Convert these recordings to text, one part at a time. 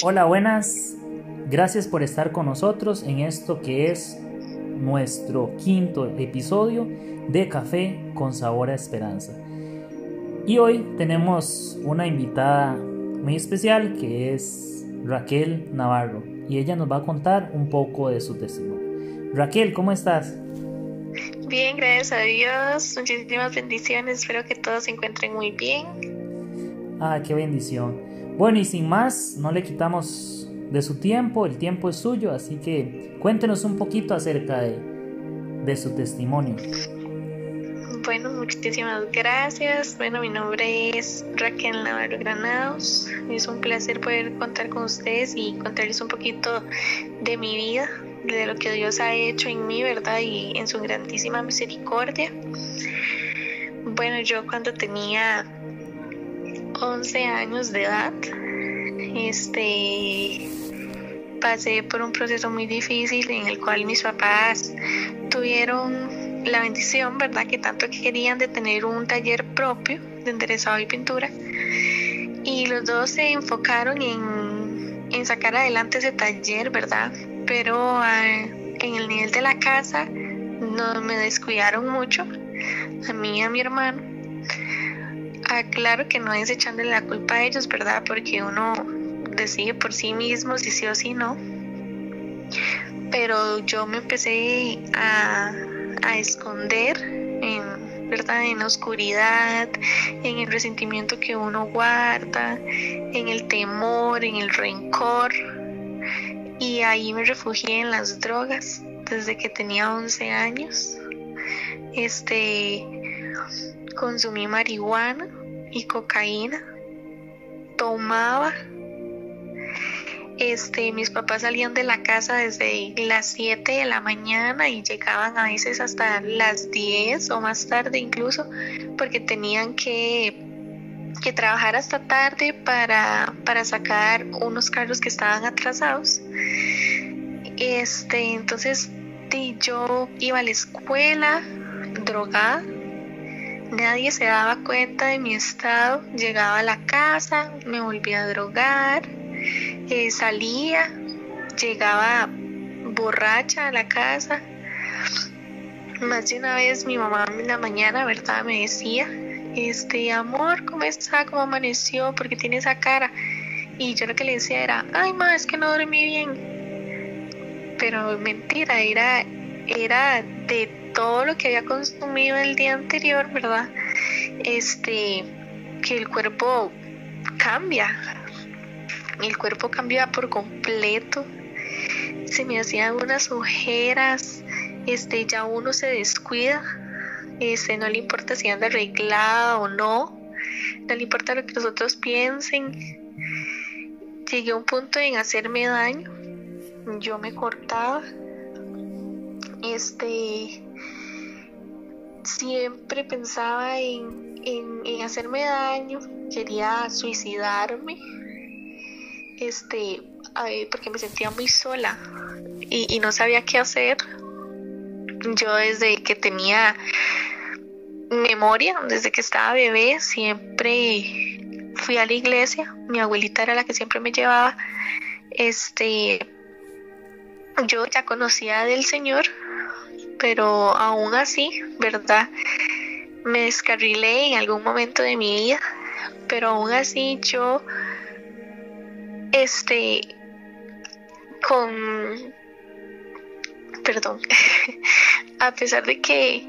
Hola, buenas. Gracias por estar con nosotros en esto que es nuestro quinto episodio de Café con Sabor a Esperanza. Y hoy tenemos una invitada muy especial que es Raquel Navarro y ella nos va a contar un poco de su testimonio. Raquel, ¿cómo estás? Bien, gracias a Dios. Muchísimas bendiciones. Espero que todos se encuentren muy bien. Ah, qué bendición. Bueno, y sin más, no le quitamos de su tiempo, el tiempo es suyo, así que cuéntenos un poquito acerca de, de su testimonio. Bueno, muchísimas gracias. Bueno, mi nombre es Raquel Navarro Granados. Es un placer poder contar con ustedes y contarles un poquito de mi vida, de lo que Dios ha hecho en mí, ¿verdad? Y en su grandísima misericordia. Bueno, yo cuando tenía 11 años de edad, este, pasé por un proceso muy difícil en el cual mis papás tuvieron la bendición, ¿verdad? Que tanto querían de tener un taller propio de enderezado y pintura. Y los dos se enfocaron en, en sacar adelante ese taller, ¿verdad? Pero ah, en el nivel de la casa no me descuidaron mucho, a mí y a mi hermano Ah, claro que no es echándole la culpa a ellos, ¿verdad? Porque uno decide por sí mismo si sí o si no. Pero yo me empecé a, a esconder en, ¿verdad? En la oscuridad, en el resentimiento que uno guarda, en el temor, en el rencor. Y ahí me refugié en las drogas desde que tenía 11 años. Este consumí marihuana y cocaína, tomaba. Este, mis papás salían de la casa desde las 7 de la mañana y llegaban a veces hasta las 10 o más tarde incluso, porque tenían que, que trabajar hasta tarde para, para sacar unos carros que estaban atrasados. Este, entonces yo iba a la escuela drogada Nadie se daba cuenta de mi estado. Llegaba a la casa, me volvía a drogar, eh, salía, llegaba borracha a la casa. Más de una vez mi mamá en la mañana, ¿verdad? Me decía, este, amor, ¿cómo está? ¿Cómo amaneció? porque tiene esa cara? Y yo lo que le decía era, ay, ma, es que no dormí bien. Pero mentira, era, era de todo lo que había consumido el día anterior, ¿verdad? Este, que el cuerpo cambia, el cuerpo cambia por completo, se me hacían unas ojeras, este, ya uno se descuida, este, no le importa si anda arreglada o no, no le importa lo que los otros piensen. Llegué a un punto en hacerme daño, yo me cortaba, este, siempre pensaba en, hacerme daño, quería suicidarme, este, porque me sentía muy sola y, y no sabía qué hacer. Yo desde que tenía memoria, desde que estaba bebé, siempre fui a la iglesia. Mi abuelita era la que siempre me llevaba. Este, yo ya conocía del Señor, pero aún así, ¿verdad? Me descarrilé en algún momento de mi vida, pero aún así yo, este, con, perdón, a pesar de que,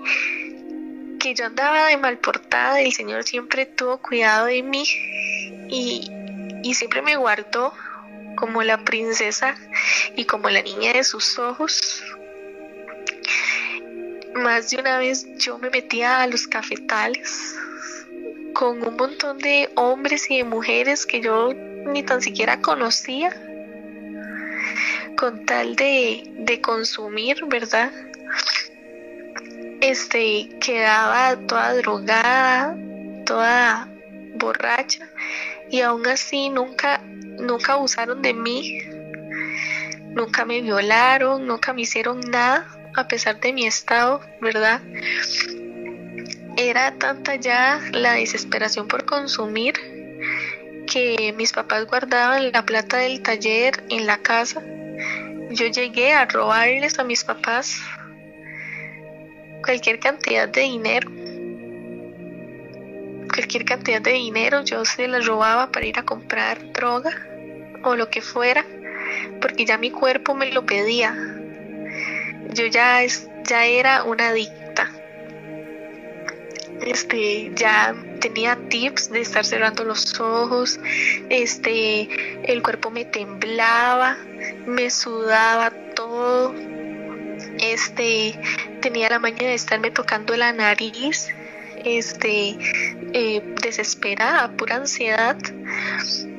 que yo andaba de mal portada, el Señor siempre tuvo cuidado de mí y, y siempre me guardó como la princesa y como la niña de sus ojos más de una vez yo me metía a los cafetales con un montón de hombres y de mujeres que yo ni tan siquiera conocía con tal de, de consumir, ¿verdad? Este, quedaba toda drogada, toda borracha y aún así nunca, nunca abusaron de mí, nunca me violaron, nunca me hicieron nada a pesar de mi estado, ¿verdad? Era tanta ya la desesperación por consumir que mis papás guardaban la plata del taller en la casa. Yo llegué a robarles a mis papás cualquier cantidad de dinero. Cualquier cantidad de dinero yo se las robaba para ir a comprar droga o lo que fuera, porque ya mi cuerpo me lo pedía. Yo ya, es, ya era una adicta. Este, ya tenía tips de estar cerrando los ojos, este, el cuerpo me temblaba, me sudaba todo, este, tenía la maña de estarme tocando la nariz, este, eh, desesperada, pura ansiedad.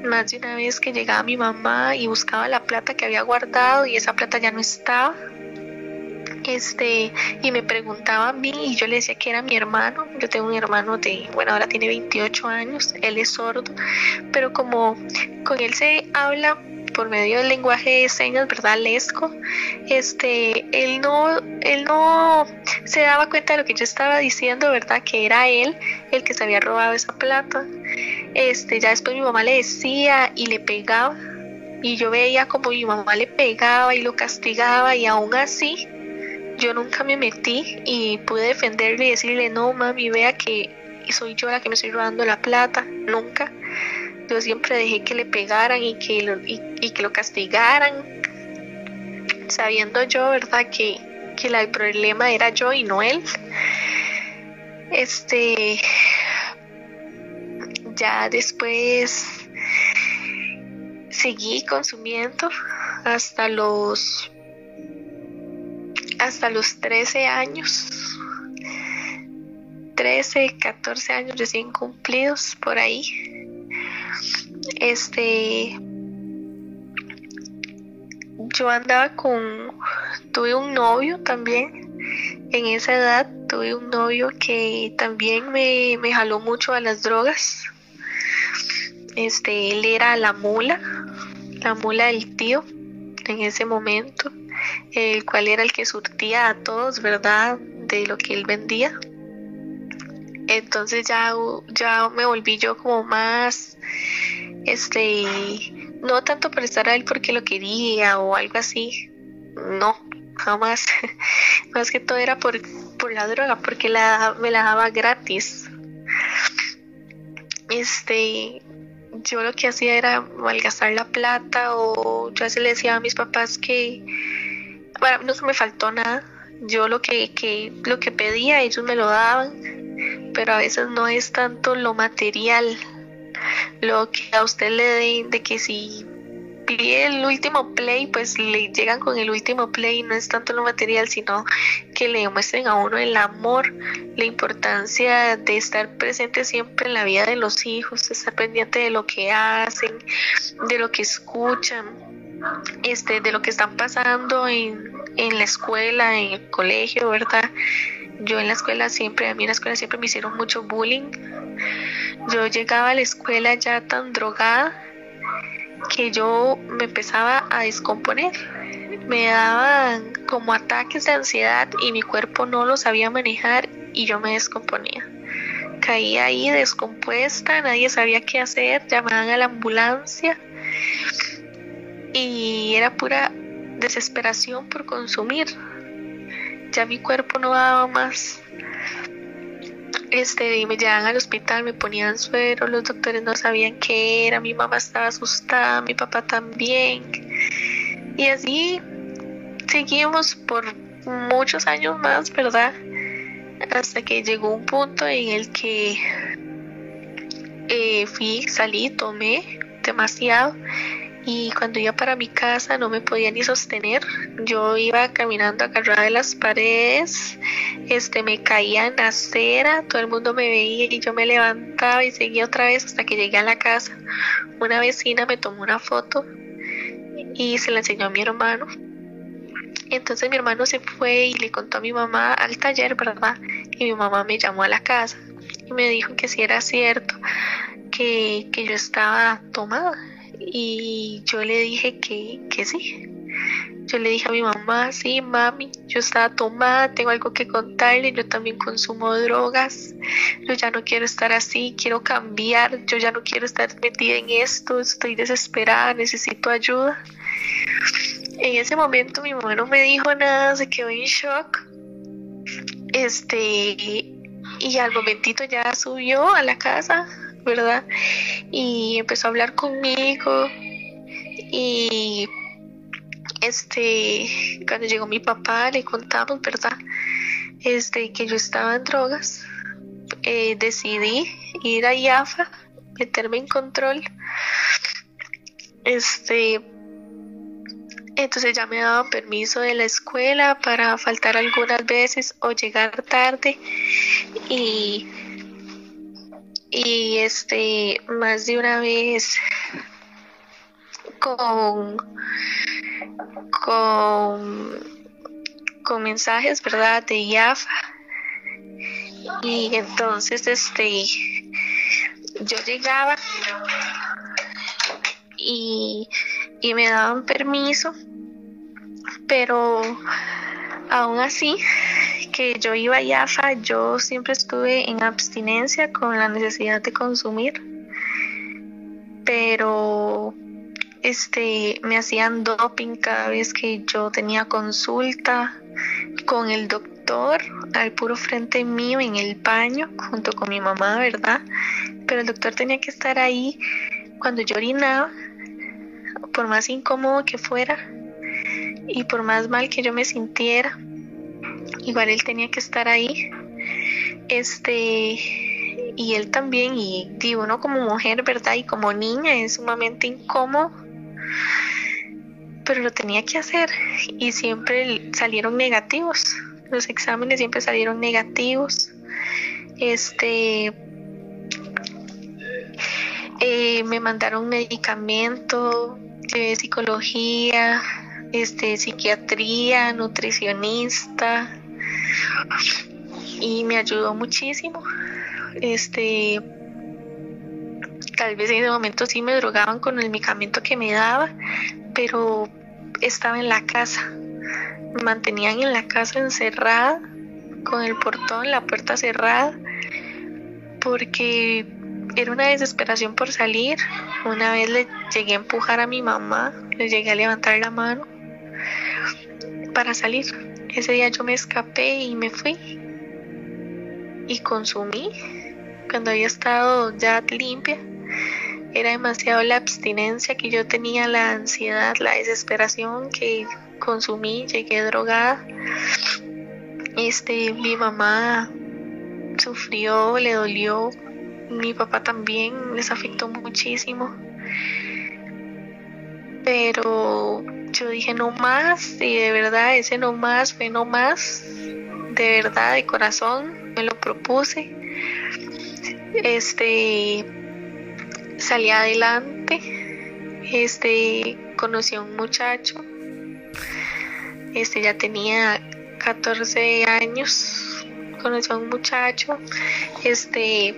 Más de una vez que llegaba mi mamá y buscaba la plata que había guardado y esa plata ya no estaba este y me preguntaba a mí y yo le decía que era mi hermano yo tengo un hermano de bueno ahora tiene 28 años él es sordo pero como con él se habla por medio del lenguaje de señas, ¿verdad? Lesco, este, él no, él no se daba cuenta de lo que yo estaba diciendo, ¿verdad? Que era él el que se había robado esa plata. Este, ya después mi mamá le decía y le pegaba, y yo veía como mi mamá le pegaba y lo castigaba, y aún así yo nunca me metí y pude defenderle y decirle, no mami, vea que soy yo la que me estoy robando la plata, nunca. Yo siempre dejé que le pegaran y que lo, y, que lo castigaran, sabiendo yo, ¿verdad? Que, que el problema era yo y no él. Este, ya después seguí consumiendo hasta los hasta los 13 años. 13, 14 años recién cumplidos por ahí. Este yo andaba con tuve un novio también en esa edad tuve un novio que también me, me jaló mucho a las drogas este él era la mula la mula del tío en ese momento el cual era el que surtía a todos, ¿verdad? De lo que él vendía. Entonces ya, ya me volví yo como más, este, no tanto por estar a él porque lo quería o algo así, no, jamás. Más que todo era por, por la droga, porque la, me la daba gratis. Este, yo lo que hacía era malgastar la plata o yo así le decía a mis papás que bueno, no se me faltó nada. Yo lo que, que, lo que pedía, ellos me lo daban, pero a veces no es tanto lo material, lo que a usted le den, de que si pide el último play, pues le llegan con el último play, no es tanto lo material, sino que le muestren a uno el amor, la importancia de estar presente siempre en la vida de los hijos, estar pendiente de lo que hacen, de lo que escuchan este, de lo que están pasando en, en la escuela, en el colegio, ¿verdad? Yo en la escuela siempre, a mí en la escuela siempre me hicieron mucho bullying. Yo llegaba a la escuela ya tan drogada que yo me empezaba a descomponer. Me daban como ataques de ansiedad y mi cuerpo no lo sabía manejar y yo me descomponía. Caía ahí descompuesta, nadie sabía qué hacer, llamaban a la ambulancia y era pura desesperación por consumir. Ya mi cuerpo no daba más. Este, me llevaban al hospital, me ponían suero, los doctores no sabían qué era, mi mamá estaba asustada, mi papá también. Y así seguimos por muchos años más, ¿verdad? Hasta que llegó un punto en el que eh, fui, salí, tomé demasiado y cuando iba para mi casa no me podía ni sostener. Yo iba caminando agarrada de las paredes, este me caía en la acera, todo el mundo me veía y yo me levantaba y seguía otra vez hasta que llegué a la casa. Una vecina me tomó una foto y se la enseñó a mi hermano. Entonces mi hermano se fue y le contó a mi mamá al taller, ¿verdad? Y mi mamá me llamó a la casa y me dijo que si era cierto que, que yo estaba tomada y yo le dije que, que sí. yo le dije a mi mamá, sí, mami, yo estaba tomada, tengo algo que contarle, yo también consumo drogas, yo ya no quiero estar así, quiero cambiar, yo ya no quiero estar metida en esto, estoy desesperada, necesito ayuda. En ese momento mi mamá no me dijo nada, se quedó en shock. Este, y al momentito ya subió a la casa, ¿verdad? Y empezó a hablar conmigo y este, cuando llegó mi papá le contamos, ¿verdad? Este, que yo estaba en drogas. Eh, decidí ir a IAFA, meterme en control. Este, entonces ya me daba permiso de la escuela para faltar algunas veces o llegar tarde y y este más de una vez con con, con mensajes, ¿verdad? De IAFA. Y entonces, este, yo llegaba y, y me daban permiso, pero aún así que yo iba a IAFA, yo siempre estuve en abstinencia con la necesidad de consumir, pero este me hacían doping cada vez que yo tenía consulta con el doctor al puro frente mío en el baño junto con mi mamá, ¿verdad? Pero el doctor tenía que estar ahí cuando yo orinaba, por más incómodo que fuera y por más mal que yo me sintiera, igual él tenía que estar ahí. Este y él también y digo uno como mujer, ¿verdad? Y como niña es sumamente incómodo pero lo tenía que hacer y siempre salieron negativos. Los exámenes siempre salieron negativos. Este eh, me mandaron medicamento, de psicología, este, psiquiatría, nutricionista y me ayudó muchísimo. Este tal vez en ese momento sí me drogaban con el medicamento que me daba, pero estaba en la casa. Me mantenían en la casa encerrada, con el portón, la puerta cerrada, porque era una desesperación por salir. Una vez le llegué a empujar a mi mamá, le llegué a levantar la mano para salir. Ese día yo me escapé y me fui y consumí cuando había estado ya limpia era demasiado la abstinencia que yo tenía, la ansiedad, la desesperación que consumí, llegué drogada. Este, mi mamá sufrió, le dolió, mi papá también les afectó muchísimo. Pero yo dije no más y de verdad ese no más fue no más, de verdad de corazón me lo propuse. Este salí adelante, este, conocí a un muchacho, este ya tenía 14 años, conocí a un muchacho, este,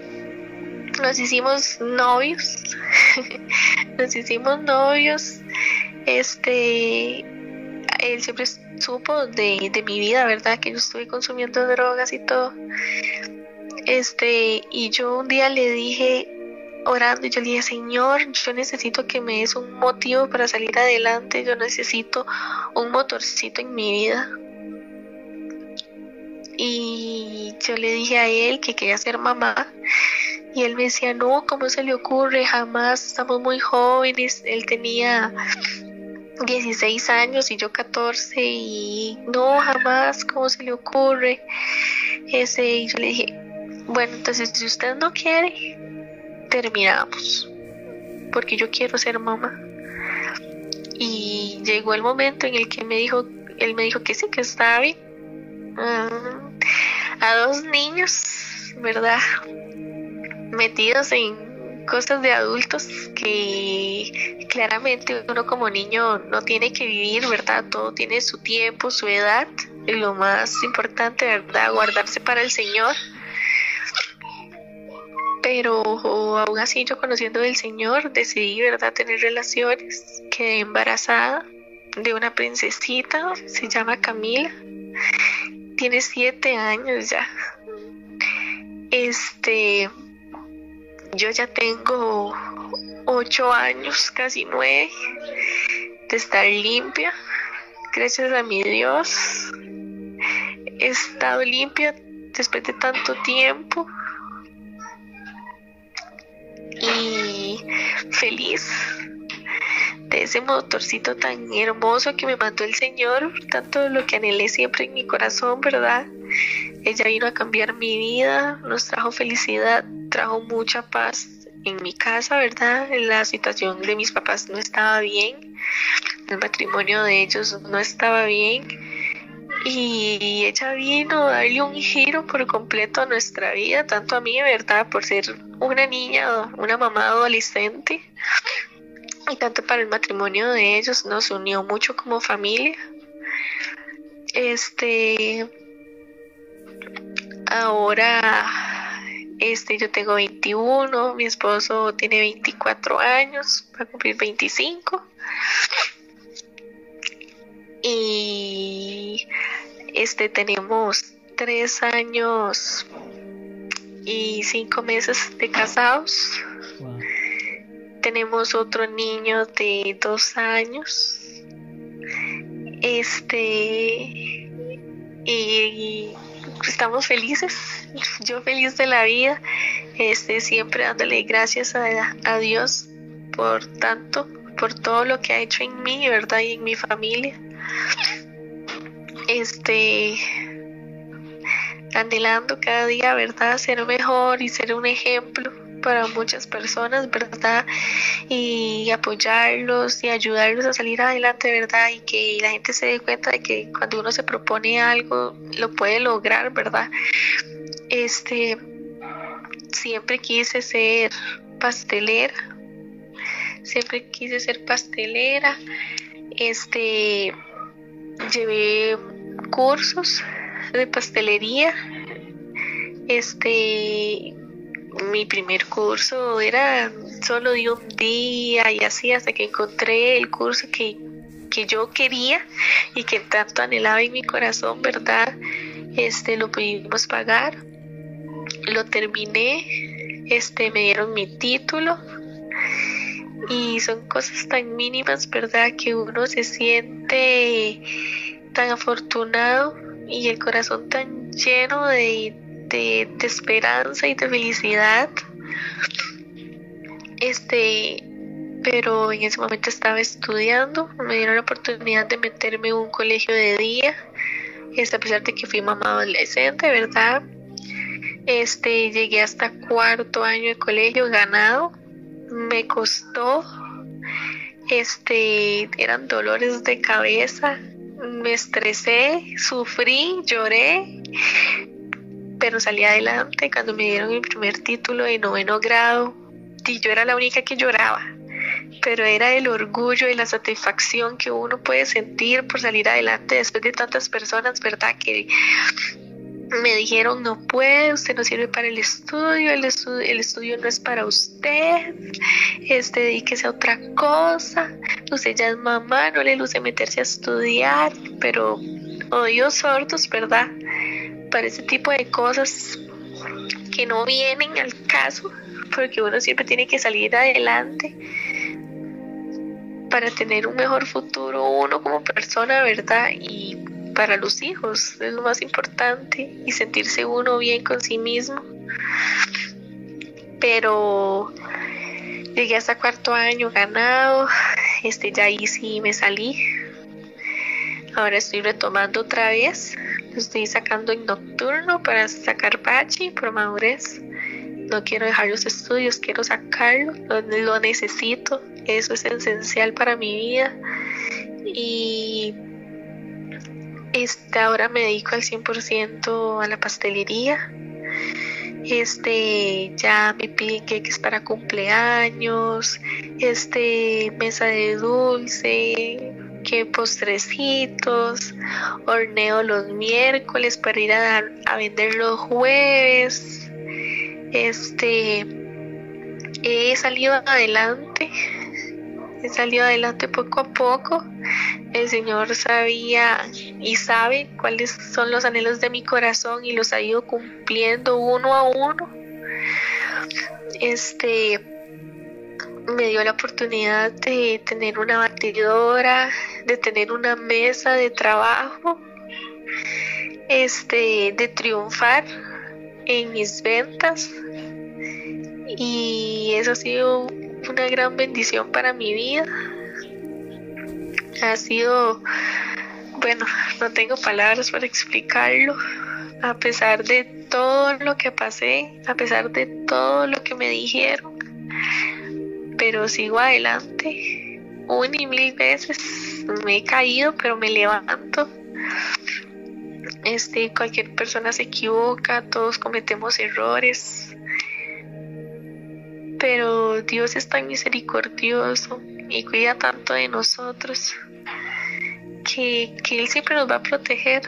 nos hicimos novios, nos hicimos novios, este, él siempre supo de, de mi vida, ¿verdad? Que yo estuve consumiendo drogas y todo. Este, y yo un día le dije, orando y yo le dije, Señor, yo necesito que me des un motivo para salir adelante, yo necesito un motorcito en mi vida. Y yo le dije a él que quería ser mamá y él me decía, no, ¿cómo se le ocurre? Jamás, estamos muy jóvenes, él tenía 16 años y yo 14 y no, jamás, ¿cómo se le ocurre? Ese, y yo le dije, bueno, entonces si usted no quiere, terminamos, porque yo quiero ser mamá. Y llegó el momento en el que me dijo, él me dijo que sí, que estaba bien. Ah, a dos niños, ¿verdad? Metidos en cosas de adultos que claramente uno como niño no tiene que vivir, ¿verdad? Todo tiene su tiempo, su edad. Y lo más importante, ¿verdad? Guardarse para el Señor pero aún así yo conociendo del Señor decidí, ¿verdad?, tener relaciones, quedé embarazada de una princesita, se llama Camila, tiene siete años ya. Este, yo ya tengo ocho años, casi nueve, de estar limpia, gracias a mi Dios. He estado limpia después de tanto tiempo y feliz de ese motorcito tan hermoso que me mandó el Señor, tanto lo que anhelé siempre en mi corazón, ¿verdad? Ella vino a cambiar mi vida, nos trajo felicidad, trajo mucha paz en mi casa, ¿verdad? La situación de mis papás no estaba bien, el matrimonio de ellos no estaba bien y ella vino a darle un giro por completo a nuestra vida, tanto a mí, ¿verdad? Por ser una niña, una mamá adolescente y tanto para el matrimonio de ellos nos unió mucho como familia. Este ahora este yo tengo 21, mi esposo tiene 24 años, va a cumplir 25. Y este tenemos tres años y cinco meses de casados. Tenemos otro niño de dos años. Este y, estamos felices. Yo feliz de la vida. Este siempre dándole gracias a, a Dios por tanto, por todo lo que ha hecho en mí, ¿verdad? Y en mi familia este anhelando cada día, ¿verdad? Ser mejor y ser un ejemplo para muchas personas, ¿verdad? Y apoyarlos y ayudarlos a salir adelante, ¿verdad? Y que la gente se dé cuenta de que cuando uno se propone algo, lo puede lograr, ¿verdad? Este, siempre quise ser pastelera, siempre quise ser pastelera, este, llevé cursos de pastelería. Este, mi primer curso era solo de un día y así hasta que encontré el curso que, que yo quería y que tanto anhelaba en mi corazón, ¿verdad? Este, lo pudimos pagar. Lo terminé. Este, me dieron mi título. Y son cosas tan mínimas, ¿verdad? Que uno se siente tan afortunado y el corazón tan lleno de, de, esperanza y de felicidad. Este, pero en ese momento estaba estudiando, me dieron la oportunidad de meterme en un colegio de día, este, a pesar de que fui mamá adolescente, ¿verdad? Este, llegué hasta cuarto año de colegio ganado, me costó, este, eran dolores de cabeza, me estresé, sufrí, lloré, pero salí adelante cuando me dieron mi primer título de noveno grado y yo era la única que lloraba, pero era el orgullo y la satisfacción que uno puede sentir por salir adelante después de tantas personas, ¿verdad? Que me dijeron no puede, usted no sirve para el estudio, el estudio, no es para usted, este dedíquese a otra cosa, usted ya es mamá, no le luce meterse a estudiar, pero oídos sordos, ¿verdad? Para ese tipo de cosas que no vienen al caso, porque uno siempre tiene que salir adelante para tener un mejor futuro uno como persona, ¿verdad? Y para los hijos, es lo más importante, y sentirse uno bien con sí mismo. Pero llegué hasta cuarto año ganado, este ya ahí sí me salí. Ahora estoy retomando otra vez, estoy sacando en nocturno para sacar bachi por madurez. No quiero dejar los estudios, quiero sacarlo, lo, necesito, eso es esencial para mi vida. Y este, ahora me dedico al 100% a la pastelería. Este, ya me piden es para cumpleaños, este, mesa de dulce, postrecitos, horneo los miércoles para ir a, a vender los jueves. Este, he salido adelante he salido adelante poco a poco. El Señor sabía y sabe cuáles son los anhelos de mi corazón y los ha ido cumpliendo uno a uno. Este me dio la oportunidad de tener una batidora, de tener una mesa de trabajo, este, de triunfar en mis ventas y eso ha sido una gran bendición para mi vida. Ha sido, bueno, no tengo palabras para explicarlo, a pesar de todo lo que pasé, a pesar de todo lo que me dijeron, pero sigo adelante. Un y mil veces me he caído, pero me levanto. Este, cualquier persona se equivoca, todos cometemos errores, pero Dios es tan misericordioso y cuida tanto de nosotros que, que Él siempre nos va a proteger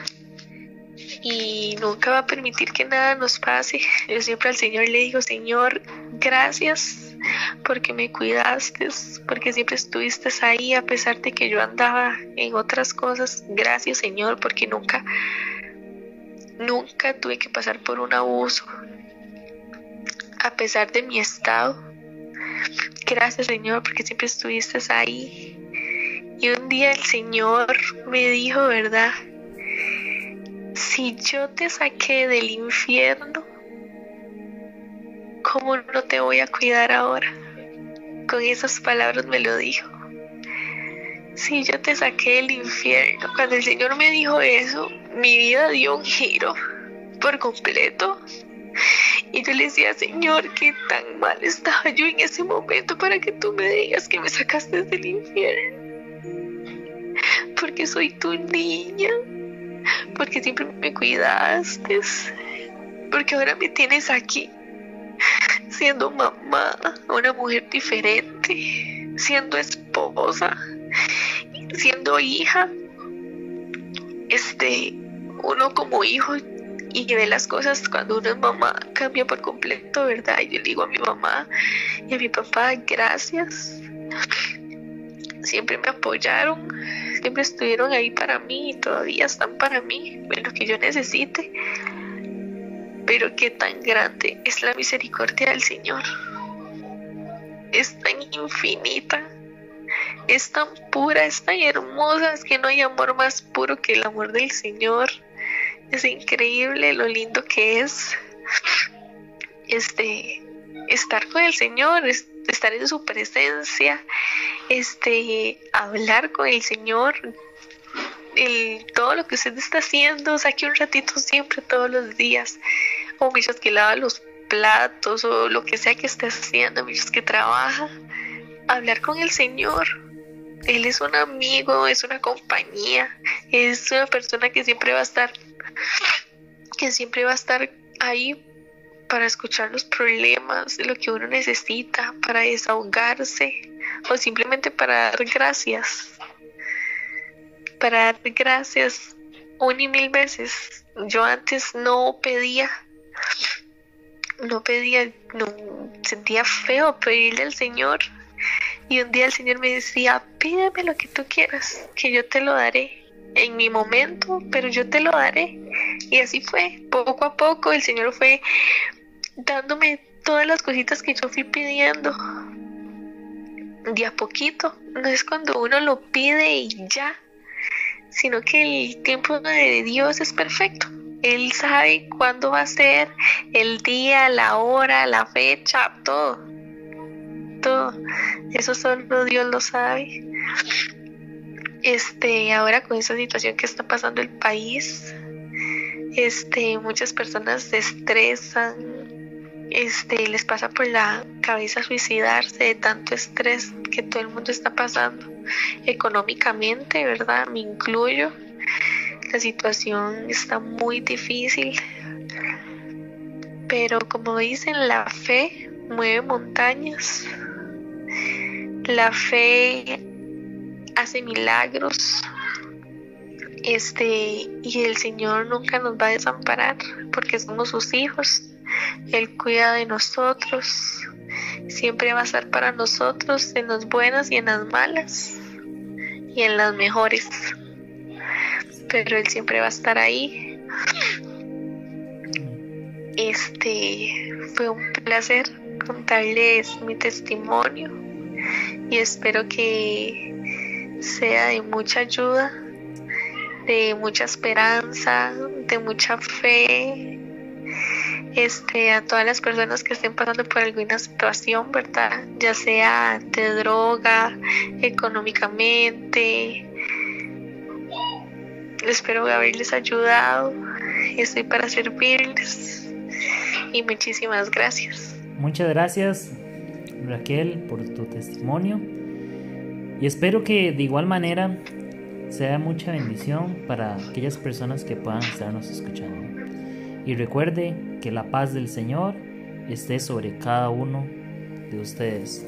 y nunca va a permitir que nada nos pase. Yo siempre al Señor le digo, Señor, gracias porque me cuidaste, porque siempre estuviste ahí a pesar de que yo andaba en otras cosas. Gracias, Señor, porque nunca, nunca tuve que pasar por un abuso. A pesar de mi estado. Gracias, Señor, porque siempre estuviste ahí. Y un día el Señor me dijo, ¿verdad? si yo te saqué del infierno, ¿cómo no te voy a cuidar ahora? Con esas palabras me lo dijo. Si yo te saqué del infierno, cuando el Señor me dijo eso, mi vida dio un giro por completo. Y yo le decía, Señor, qué tan mal estaba yo en ese momento para que tú me digas que me sacaste del infierno. Porque soy tu niña porque siempre me cuidaste, porque ahora me tienes aquí, siendo mamá, una mujer diferente, siendo esposa, siendo hija. Este, uno como hijo y ve las cosas cuando uno es mamá cambia por completo, ¿verdad? Y yo digo a mi mamá y a mi papá, gracias. Siempre me apoyaron, siempre estuvieron ahí para mí y todavía están para mí en lo que yo necesite. Pero qué tan grande es la misericordia del Señor. Es tan infinita, es tan pura, es tan hermosa, es que no hay amor más puro que el amor del Señor. Es increíble lo lindo que es este estar con el Señor, estar en su presencia, este, hablar con el Señor, el, todo lo que usted está haciendo, saque un ratito siempre, todos los días, o mientras que lava los platos, o lo que sea que esté haciendo, mientras que trabaja, hablar con el Señor. Él es un amigo, es una compañía, es una persona que siempre va a estar, que siempre va a estar ahí para escuchar los problemas, lo que uno necesita, para desahogarse o simplemente para dar gracias. Para dar gracias un y mil veces. Yo antes no pedía, no pedía, no sentía feo pedirle al Señor. Y un día el Señor me decía, pídeme lo que tú quieras, que yo te lo daré en mi momento, pero yo te lo daré. Y así fue, poco a poco el Señor fue dándome todas las cositas que yo fui pidiendo. De a poquito, no es cuando uno lo pide y ya, sino que el tiempo de Dios es perfecto. Él sabe cuándo va a ser, el día, la hora, la fecha, todo. Todo. Eso solo Dios lo sabe. Este, ahora con esa situación que está pasando el país, este, muchas personas se estresan, este, les pasa por la cabeza suicidarse de tanto estrés que todo el mundo está pasando económicamente, ¿verdad? Me incluyo. La situación está muy difícil, pero como dicen, la fe mueve montañas. La fe hace milagros. Este, y el Señor nunca nos va a desamparar porque somos sus hijos él cuida de nosotros siempre va a estar para nosotros en las buenas y en las malas y en las mejores. Pero Él siempre va a estar ahí. Este fue un placer contarles mi testimonio y espero que sea de mucha ayuda, de mucha esperanza, de mucha fe. Este, a todas las personas que estén pasando por alguna situación, ¿verdad? Ya sea de droga, económicamente. Espero haberles ayudado. Estoy para servirles. Y muchísimas gracias. Muchas gracias Raquel por tu testimonio y espero que de igual manera sea mucha bendición para aquellas personas que puedan estarnos escuchando. Y recuerde que la paz del Señor esté sobre cada uno de ustedes.